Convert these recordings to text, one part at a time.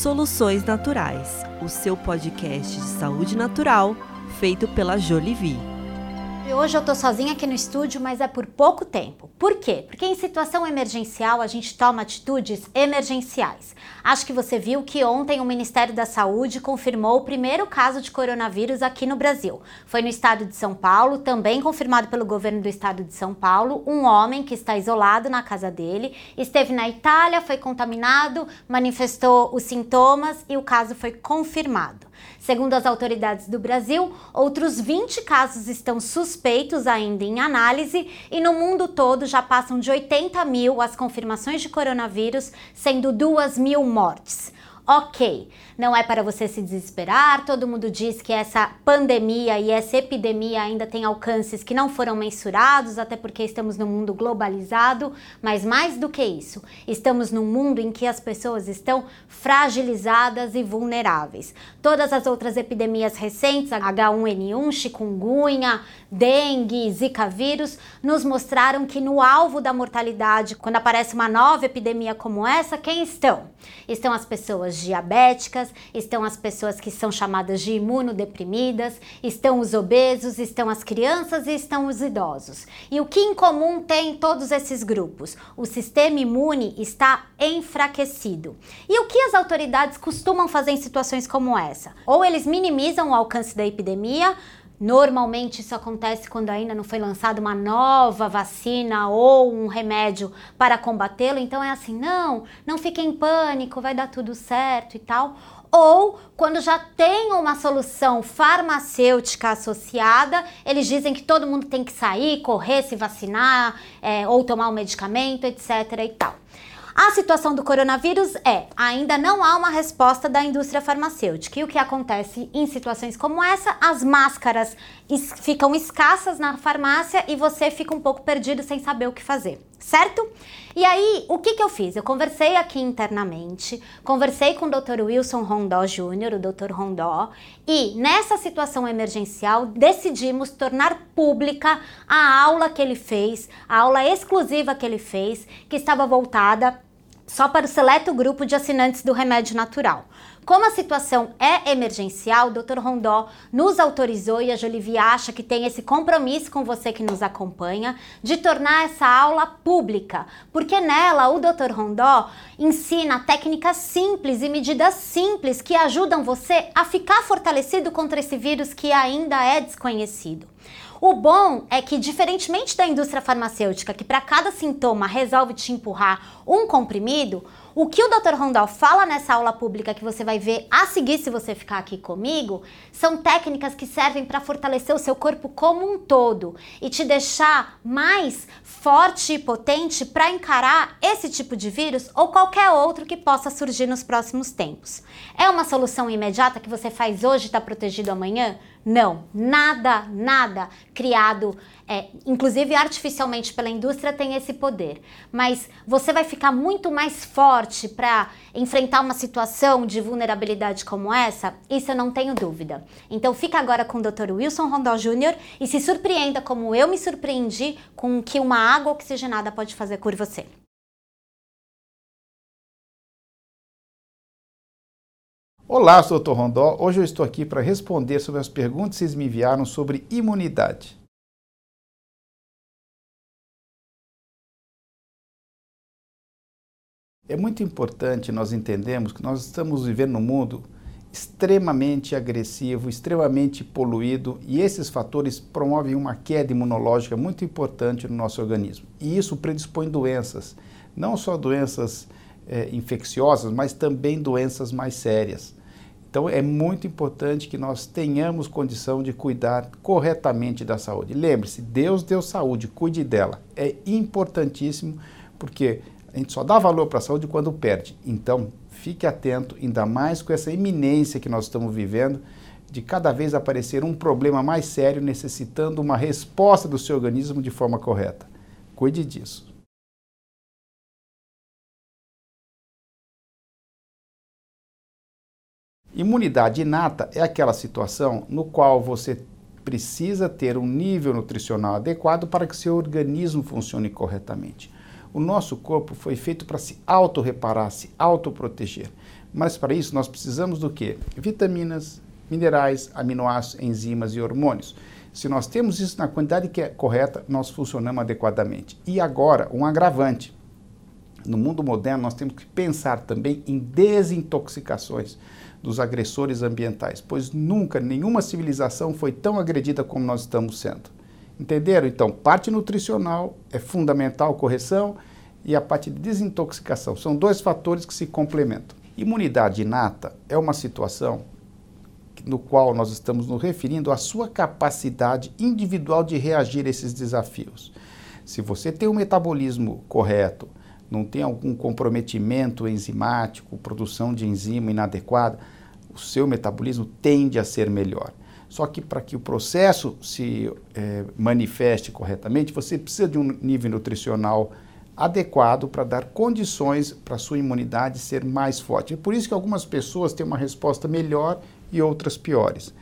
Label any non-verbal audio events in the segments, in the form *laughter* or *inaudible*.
Soluções Naturais, o seu podcast de saúde natural feito pela Jolivie. Hoje eu tô sozinha aqui no estúdio, mas é por pouco tempo. Por quê? Porque em situação emergencial a gente toma atitudes emergenciais. Acho que você viu que ontem o Ministério da Saúde confirmou o primeiro caso de coronavírus aqui no Brasil. Foi no estado de São Paulo, também confirmado pelo governo do estado de São Paulo, um homem que está isolado na casa dele, esteve na Itália, foi contaminado, manifestou os sintomas e o caso foi confirmado. Segundo as autoridades do Brasil, outros 20 casos estão suspeitos ainda em análise e no mundo todo já passam de 80 mil as confirmações de coronavírus, sendo 2 mil mortes. Ok, não é para você se desesperar, todo mundo diz que essa pandemia e essa epidemia ainda tem alcances que não foram mensurados, até porque estamos num mundo globalizado, mas mais do que isso, estamos num mundo em que as pessoas estão fragilizadas e vulneráveis. Todas as outras epidemias recentes, H1N1, chikungunya, dengue, zika vírus, nos mostraram que no alvo da mortalidade, quando aparece uma nova epidemia como essa, quem estão? Estão as pessoas diabéticas, estão as pessoas que são chamadas de imunodeprimidas, estão os obesos, estão as crianças e estão os idosos. E o que em comum tem todos esses grupos? O sistema imune está enfraquecido. E o que as autoridades costumam fazer em situações como essa? Ou eles minimizam o alcance da epidemia, Normalmente isso acontece quando ainda não foi lançada uma nova vacina ou um remédio para combatê-lo. Então é assim, não, não fique em pânico, vai dar tudo certo e tal. Ou quando já tem uma solução farmacêutica associada, eles dizem que todo mundo tem que sair, correr, se vacinar é, ou tomar um medicamento, etc. e tal. A situação do coronavírus é: ainda não há uma resposta da indústria farmacêutica. E o que acontece em situações como essa? As máscaras es ficam escassas na farmácia e você fica um pouco perdido sem saber o que fazer, certo? E aí, o que, que eu fiz? Eu conversei aqui internamente, conversei com o Dr. Wilson Rondó Júnior, o Dr. Rondó, e nessa situação emergencial decidimos tornar pública a aula que ele fez, a aula exclusiva que ele fez, que estava voltada só para o seleto grupo de assinantes do remédio natural. Como a situação é emergencial, o Dr. Rondó nos autorizou e a Jolivie acha que tem esse compromisso com você que nos acompanha de tornar essa aula pública, porque nela o Dr. Rondó ensina técnicas simples e medidas simples que ajudam você a ficar fortalecido contra esse vírus que ainda é desconhecido. O bom é que, diferentemente da indústria farmacêutica, que para cada sintoma resolve te empurrar um comprimido, o que o Dr. Rondal fala nessa aula pública que você vai ver a seguir se você ficar aqui comigo, são técnicas que servem para fortalecer o seu corpo como um todo e te deixar mais forte e potente para encarar esse tipo de vírus ou qualquer outro que possa surgir nos próximos tempos. É uma solução imediata que você faz hoje e está protegido amanhã? Não, nada, nada criado, é, inclusive artificialmente pela indústria, tem esse poder. Mas você vai ficar muito mais forte para enfrentar uma situação de vulnerabilidade como essa? Isso eu não tenho dúvida. Então fica agora com o Dr. Wilson Rondó Jr. e se surpreenda como eu me surpreendi com o que uma água oxigenada pode fazer por você. Olá, Dr. Rondó. Hoje eu estou aqui para responder sobre as perguntas que vocês me enviaram sobre imunidade. É muito importante nós entendermos que nós estamos vivendo num mundo extremamente agressivo, extremamente poluído e esses fatores promovem uma queda imunológica muito importante no nosso organismo. E isso predispõe doenças, não só doenças é, infecciosas, mas também doenças mais sérias. Então é muito importante que nós tenhamos condição de cuidar corretamente da saúde. Lembre-se, Deus deu saúde, cuide dela. É importantíssimo porque a gente só dá valor para a saúde quando perde. Então fique atento, ainda mais com essa iminência que nós estamos vivendo de cada vez aparecer um problema mais sério necessitando uma resposta do seu organismo de forma correta. Cuide disso. Imunidade inata é aquela situação no qual você precisa ter um nível nutricional adequado para que seu organismo funcione corretamente. O nosso corpo foi feito para se autorreparar, se autoproteger. Mas para isso nós precisamos do quê? Vitaminas, minerais, aminoácidos, enzimas e hormônios. Se nós temos isso na quantidade que é correta, nós funcionamos adequadamente. E agora, um agravante. No mundo moderno, nós temos que pensar também em desintoxicações dos agressores ambientais, pois nunca nenhuma civilização foi tão agredida como nós estamos sendo. Entenderam? Então, parte nutricional é fundamental, correção, e a parte de desintoxicação. São dois fatores que se complementam. Imunidade inata é uma situação no qual nós estamos nos referindo à sua capacidade individual de reagir a esses desafios. Se você tem um metabolismo correto, não tem algum comprometimento enzimático, produção de enzima inadequada, o seu metabolismo tende a ser melhor. Só que para que o processo se é, manifeste corretamente, você precisa de um nível nutricional adequado para dar condições para a sua imunidade ser mais forte. É por isso que algumas pessoas têm uma resposta melhor e outras piores.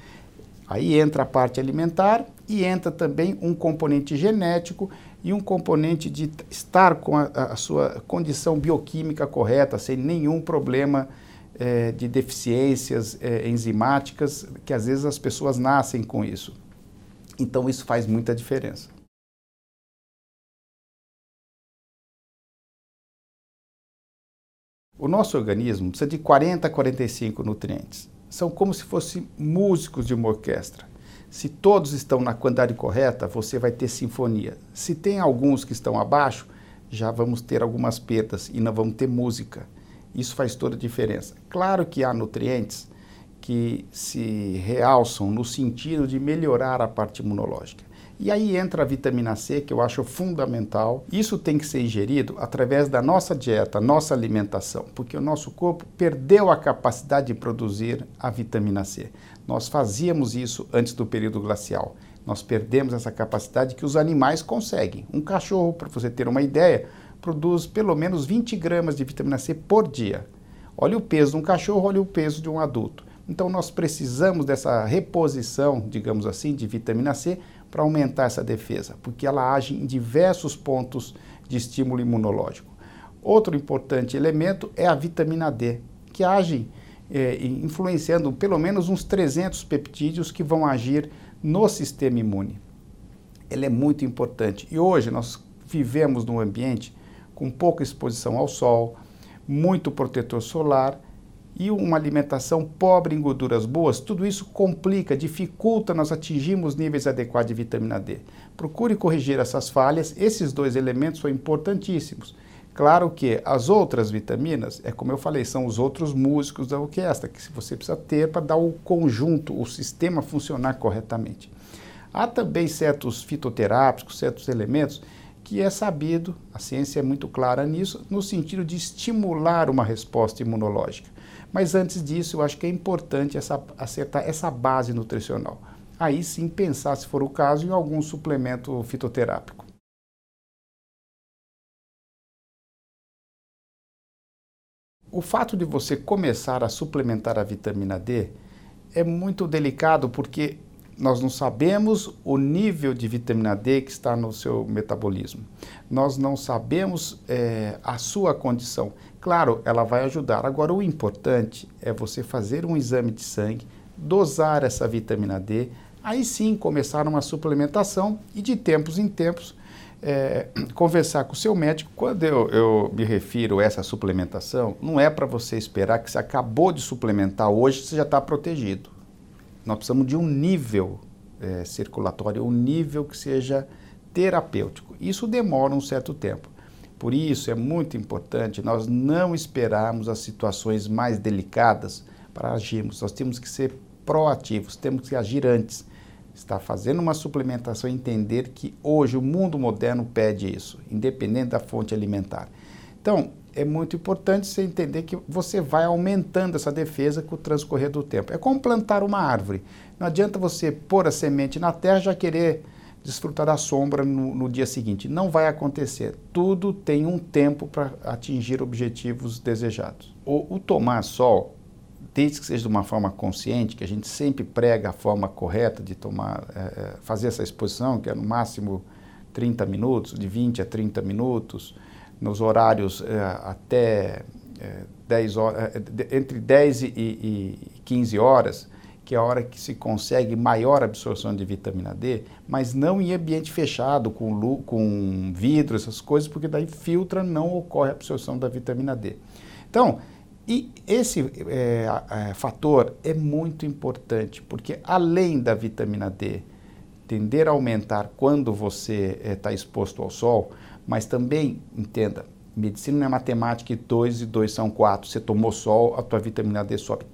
Aí entra a parte alimentar e entra também um componente genético e um componente de estar com a, a sua condição bioquímica correta, sem nenhum problema é, de deficiências é, enzimáticas, que às vezes as pessoas nascem com isso. Então isso faz muita diferença. O nosso organismo precisa de 40 a 45 nutrientes. São como se fossem músicos de uma orquestra. Se todos estão na quantidade correta, você vai ter sinfonia. Se tem alguns que estão abaixo, já vamos ter algumas perdas e não vamos ter música. Isso faz toda a diferença. Claro que há nutrientes que se realçam no sentido de melhorar a parte imunológica. E aí entra a vitamina C, que eu acho fundamental. Isso tem que ser ingerido através da nossa dieta, nossa alimentação, porque o nosso corpo perdeu a capacidade de produzir a vitamina C. Nós fazíamos isso antes do período glacial. Nós perdemos essa capacidade que os animais conseguem. Um cachorro, para você ter uma ideia, produz pelo menos 20 gramas de vitamina C por dia. Olha o peso de um cachorro, olha o peso de um adulto. Então nós precisamos dessa reposição, digamos assim, de vitamina C para aumentar essa defesa, porque ela age em diversos pontos de estímulo imunológico. Outro importante elemento é a vitamina D, que age é, influenciando pelo menos uns 300 peptídeos que vão agir no sistema imune. Ela é muito importante. E hoje nós vivemos num ambiente com pouca exposição ao sol, muito protetor solar e uma alimentação pobre em gorduras boas, tudo isso complica, dificulta nós atingirmos níveis adequados de vitamina D. Procure corrigir essas falhas, esses dois elementos são importantíssimos. Claro que as outras vitaminas, é como eu falei, são os outros músicos da orquestra, que você precisa ter para dar o conjunto, o sistema funcionar corretamente. Há também certos fitoterápicos, certos elementos que é sabido, a ciência é muito clara nisso, no sentido de estimular uma resposta imunológica. Mas antes disso, eu acho que é importante essa, acertar essa base nutricional. Aí sim pensar, se for o caso, em algum suplemento fitoterápico. O fato de você começar a suplementar a vitamina D é muito delicado porque nós não sabemos o nível de vitamina D que está no seu metabolismo. Nós não sabemos é, a sua condição. Claro, ela vai ajudar. Agora, o importante é você fazer um exame de sangue, dosar essa vitamina D, aí sim começar uma suplementação e de tempos em tempos é, *clears throat* conversar com o seu médico. Quando eu, eu me refiro a essa suplementação, não é para você esperar que você acabou de suplementar hoje, você já está protegido nós precisamos de um nível é, circulatório, um nível que seja terapêutico. Isso demora um certo tempo. Por isso é muito importante nós não esperarmos as situações mais delicadas para agirmos. Nós temos que ser proativos, temos que agir antes. Está fazendo uma suplementação, entender que hoje o mundo moderno pede isso, independente da fonte alimentar. Então, é muito importante você entender que você vai aumentando essa defesa com o transcorrer do tempo. É como plantar uma árvore. Não adianta você pôr a semente na terra e já querer desfrutar da sombra no, no dia seguinte. Não vai acontecer. Tudo tem um tempo para atingir objetivos desejados. O, o tomar sol, desde que seja de uma forma consciente, que a gente sempre prega a forma correta de tomar, é, fazer essa exposição, que é no máximo 30 minutos, de 20 a 30 minutos, nos horários é, até é, 10 horas, é, entre 10 e, e 15 horas, que é a hora que se consegue maior absorção de vitamina D, mas não em ambiente fechado, com, com vidro, essas coisas, porque daí filtra, não ocorre a absorção da vitamina D. Então, e esse é, é, fator é muito importante, porque além da vitamina D tender a aumentar quando você está é, exposto ao sol, mas também, entenda, medicina não é matemática e 2 e 2 são 4. Você tomou sol, a tua vitamina D sobe.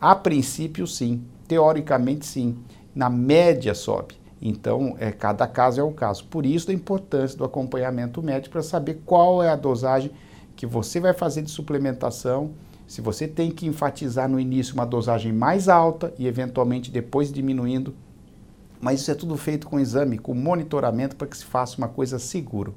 A princípio, sim. Teoricamente, sim. Na média, sobe. Então, é, cada caso é o caso. Por isso, a importância do acompanhamento médico para saber qual é a dosagem que você vai fazer de suplementação. Se você tem que enfatizar no início uma dosagem mais alta e, eventualmente, depois diminuindo. Mas isso é tudo feito com exame, com monitoramento para que se faça uma coisa segura.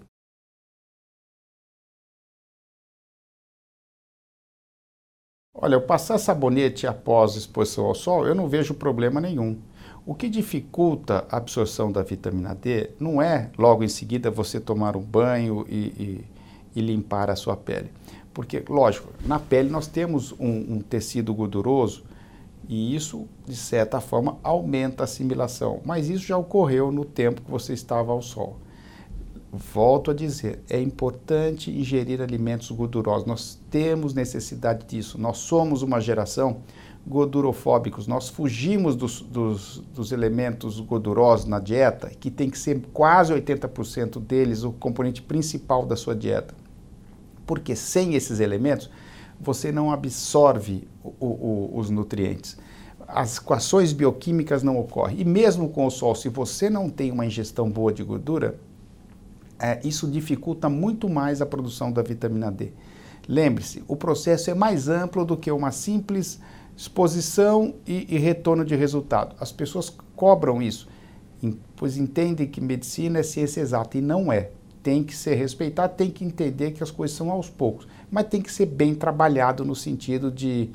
Olha, eu passar sabonete após exposição ao sol, eu não vejo problema nenhum. O que dificulta a absorção da vitamina D não é logo em seguida você tomar um banho e, e, e limpar a sua pele. Porque, lógico, na pele nós temos um, um tecido gorduroso e isso, de certa forma, aumenta a assimilação. Mas isso já ocorreu no tempo que você estava ao sol volto a dizer, é importante ingerir alimentos gordurosos. Nós temos necessidade disso. Nós somos uma geração gordurofóbicos. Nós fugimos dos, dos, dos, elementos gordurosos na dieta, que tem que ser quase 80% deles o componente principal da sua dieta. Porque sem esses elementos, você não absorve o, o, os nutrientes. As equações bioquímicas não ocorrem. E mesmo com o sol, se você não tem uma ingestão boa de gordura, é, isso dificulta muito mais a produção da vitamina D. Lembre-se, o processo é mais amplo do que uma simples exposição e, e retorno de resultado. As pessoas cobram isso, pois entendem que medicina é ciência exata e não é. Tem que ser respeitado, tem que entender que as coisas são aos poucos, mas tem que ser bem trabalhado no sentido de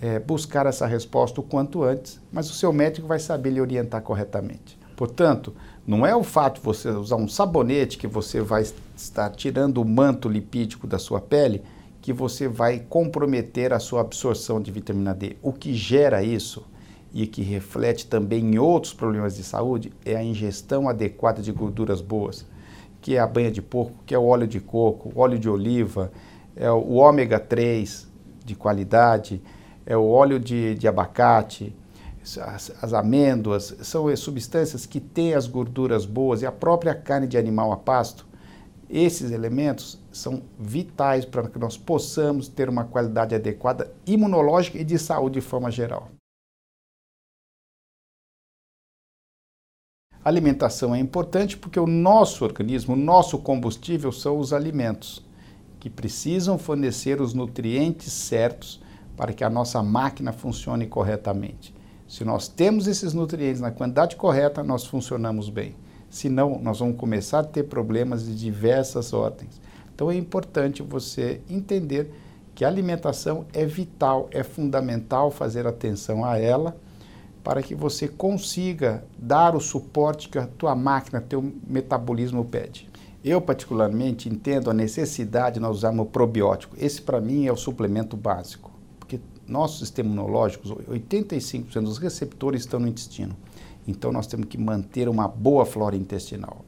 é, buscar essa resposta o quanto antes, mas o seu médico vai saber lhe orientar corretamente. Portanto, não é o fato de você usar um sabonete que você vai estar tirando o manto lipídico da sua pele que você vai comprometer a sua absorção de vitamina D. O que gera isso e que reflete também em outros problemas de saúde é a ingestão adequada de gorduras boas, que é a banha de porco, que é o óleo de coco, óleo de oliva, é o ômega 3 de qualidade, é o óleo de, de abacate, as, as, amêndoas, são substâncias que têm as gorduras boas e a própria carne de animal a pasto. Esses elementos são vitais para que nós possamos ter uma qualidade adequada imunológica e de saúde de forma geral. A alimentação é importante porque o nosso organismo, o nosso combustível são os alimentos, que precisam fornecer os nutrientes certos para que a nossa máquina funcione corretamente. Se nós temos esses nutrientes na quantidade correta, nós funcionamos bem. Senão, nós vamos começar a ter problemas de diversas ordens. Então, é importante você entender que a alimentação é vital, é fundamental fazer atenção a ela para que você consiga dar o suporte que a tua máquina, teu metabolismo pede. Eu, particularmente, entendo a necessidade de nós usarmos probiótico. Esse, para mim, é o suplemento básico nosso sistema imunológico, 85% dos receptores estão no intestino. Então, nós temos que manter uma boa flora intestinal.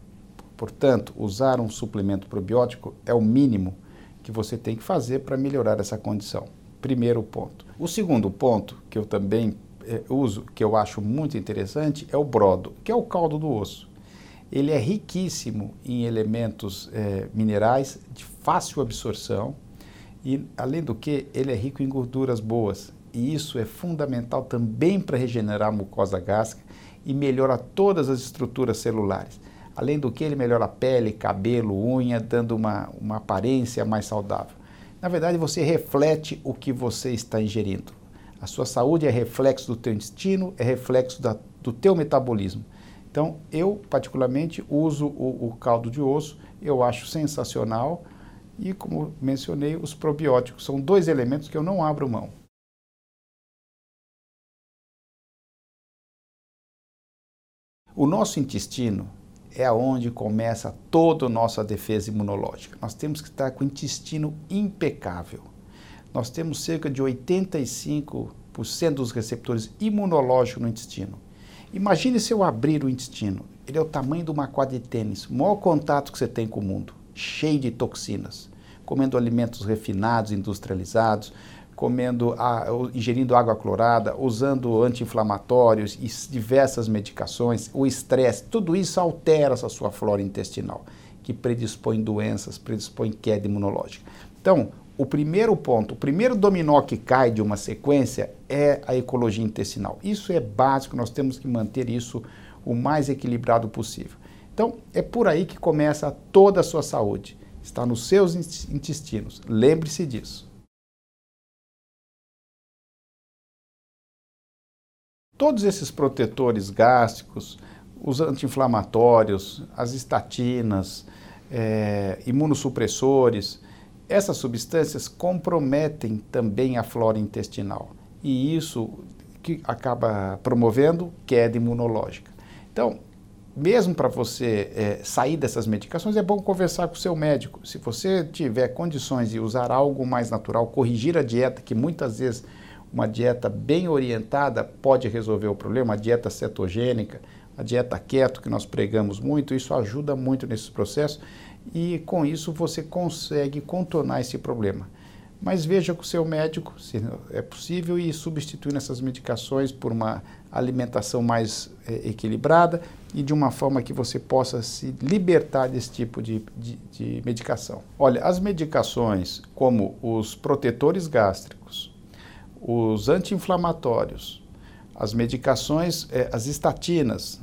Portanto, usar um suplemento probiótico é o mínimo que você tem que fazer para melhorar essa condição. Primeiro ponto. O segundo ponto, que eu também é, uso, que eu acho muito interessante, é o brodo, que é o caldo do osso. Ele é riquíssimo em elementos é, minerais de fácil absorção, e, além do que, ele é rico em gorduras boas. E isso é fundamental também para regenerar a mucosa gástrica e melhora todas as estruturas celulares. Além do que, ele melhora a pele, cabelo, unha, dando uma, uma aparência mais saudável. Na verdade, você reflete o que você está ingerindo. A sua saúde é reflexo do teu intestino, é reflexo da, do teu metabolismo. Então, eu particularmente uso o, o caldo de osso, eu acho sensacional e, como mencionei, os probióticos são dois elementos que eu não abro mão. O nosso intestino é aonde começa toda a nossa defesa imunológica. Nós temos que estar com o intestino impecável. nós temos cerca de 85% dos receptores imunológicos no intestino. Imagine se eu abrir o intestino. Ele é o tamanho de uma quadra de tênis, o maior contato que você tem com o mundo, cheio de toxinas. Comendo alimentos refinados, industrializados, comendo, ingerindo água clorada, usando anti-inflamatórios e diversas medicações, o estresse, tudo isso altera a sua flora intestinal, que predispõe doenças, predispõe queda imunológica. Então, o primeiro ponto, o primeiro dominó que cai de uma sequência é a ecologia intestinal. Isso é básico, nós temos que manter isso o mais equilibrado possível. Então, é por aí que começa toda a sua saúde. Está nos seus intestinos. Lembre-se disso. Todos esses protetores gástricos, os anti-inflamatórios, as estatinas, é, imunossupressores, essas substâncias comprometem também a flora intestinal e isso que acaba promovendo queda imunológica. Então, mesmo para você é, sair dessas medicações, é bom conversar com o seu médico. Se você tiver condições de usar algo mais natural, corrigir a dieta, que muitas vezes uma dieta bem orientada pode resolver o problema, a dieta cetogênica, a dieta keto que nós pregamos muito, isso ajuda muito nesse processo e com isso você consegue contornar esse problema. Mas veja com o seu médico se é possível e substituir essas medicações por uma alimentação mais é, equilibrada e de uma forma que você possa se libertar desse tipo de, de, de medicação. Olha, as medicações como os protetores gástricos, os anti-inflamatórios, as medicações, é, as estatinas,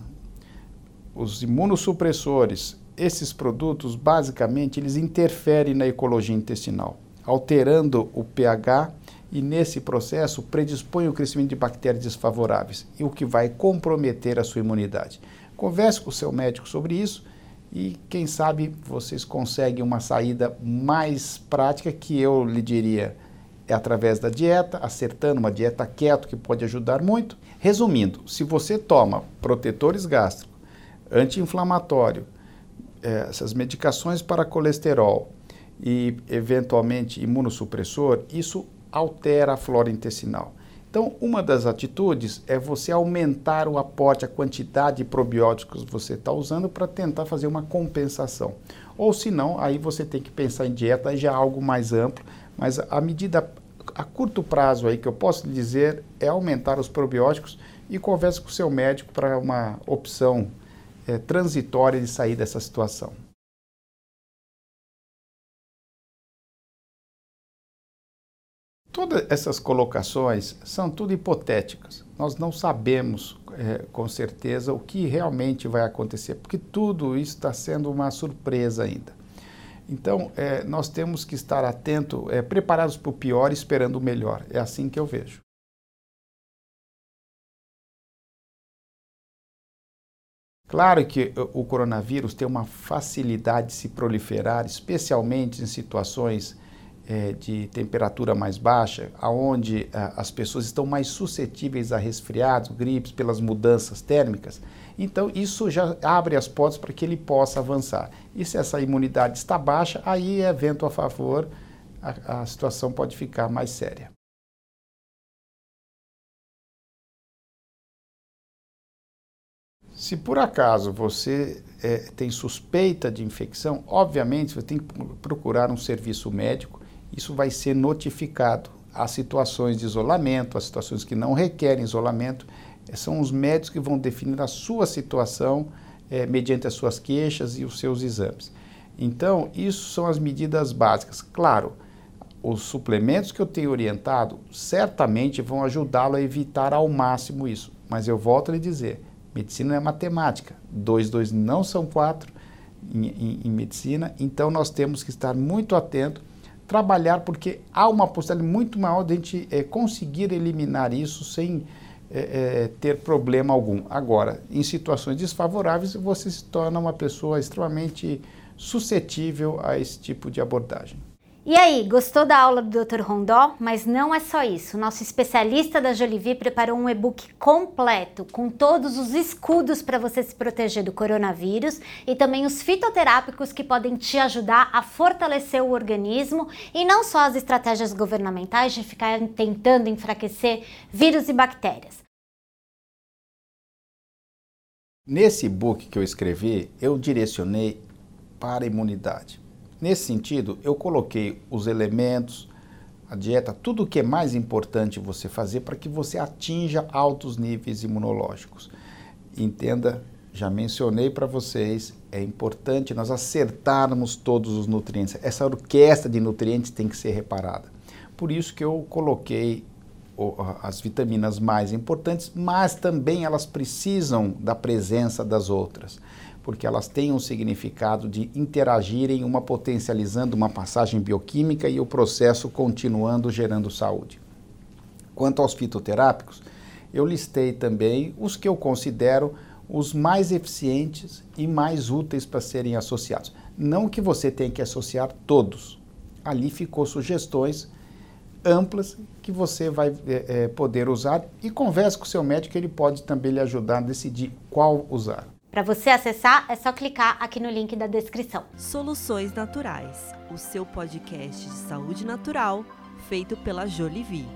os imunossupressores, esses produtos, basicamente, eles interferem na ecologia intestinal, alterando o pH e, nesse processo, predispõe o crescimento de bactérias desfavoráveis, e o que vai comprometer a sua imunidade. Converse com o seu médico sobre isso e, quem sabe, vocês conseguem uma saída mais prática que eu lhe diria é através da dieta, acertando uma dieta keto que pode ajudar muito. Resumindo, se você toma protetores gástricos, anti-inflamatório, é, essas medicações para colesterol e, eventualmente, imunossupressor, isso altera a flora intestinal. Então, uma das atitudes é você aumentar o aporte, a quantidade de probióticos que você está usando para tentar fazer uma compensação. Ou se não, aí você tem que pensar em dieta, já é algo mais amplo, mas a medida a curto prazo aí que eu posso dizer é aumentar os probióticos e converse com o seu médico para uma opção é, transitória de sair dessa situação. Todas essas colocações são tudo hipotéticas. Nós não sabemos é, com certeza o que realmente vai acontecer, porque tudo isso está sendo uma surpresa ainda. Então, é, nós temos que estar atentos, é, preparados para o pior, esperando o melhor. É assim que eu vejo. Claro que o coronavírus tem uma facilidade de se proliferar, especialmente em situações é, de temperatura mais baixa, aonde a, as pessoas estão mais suscetíveis a resfriados, gripes, pelas mudanças térmicas. Então, isso já abre as portas para que ele possa avançar. E se essa imunidade está baixa, aí é vento a favor, a, a situação pode ficar mais séria. Se por acaso você é, tem suspeita de infecção, obviamente você tem que procurar um serviço médico. Isso vai ser notificado. Há situações de isolamento, há situações que não requerem isolamento. É, são os médicos que vão definir a sua situação é, mediante as suas queixas e os seus exames. Então, isso são as medidas básicas. Claro, os suplementos que eu tenho orientado certamente vão ajudá-lo a evitar ao máximo isso. Mas eu volto a lhe dizer, Medicina é matemática. Dois, dois não são quatro em, em, em medicina. Então nós temos que estar muito atentos, trabalhar, porque há uma possibilidade muito maior de a gente é, conseguir eliminar isso sem é, ter problema algum. Agora, em situações desfavoráveis, você se torna uma pessoa extremamente suscetível a esse tipo de abordagem. E aí, gostou da aula do Dr. Rondó? Mas não é só isso. Nosso especialista da Jolivie preparou um e-book completo com todos os escudos para você se proteger do coronavírus e também os fitoterápicos que podem te ajudar a fortalecer o organismo e não só as estratégias governamentais de ficar tentando enfraquecer vírus e bactérias. Nesse e-book que eu escrevi, eu direcionei para a imunidade. Nesse sentido, eu coloquei os elementos, a dieta, tudo o que é mais importante você fazer para que você atinja altos níveis imunológicos. Entenda, já mencionei para vocês, é importante nós acertarmos todos os nutrientes. Essa orquestra de nutrientes tem que ser reparada. Por isso que eu coloquei as vitaminas mais importantes, mas também elas precisam da presença das outras porque elas têm um significado de interagirem, uma potencializando uma passagem bioquímica e o processo continuando gerando saúde. Quanto aos fitoterápicos, eu listei também os que eu considero os mais eficientes e mais úteis para serem associados. Não que você tenha que associar todos. Ali ficou sugestões amplas que você vai é, é, poder usar e converse com o seu médico, ele pode também lhe ajudar a decidir qual usar. Para você acessar, é só clicar aqui no link da descrição. Soluções Naturais, o seu podcast de saúde natural feito pela Jolivie.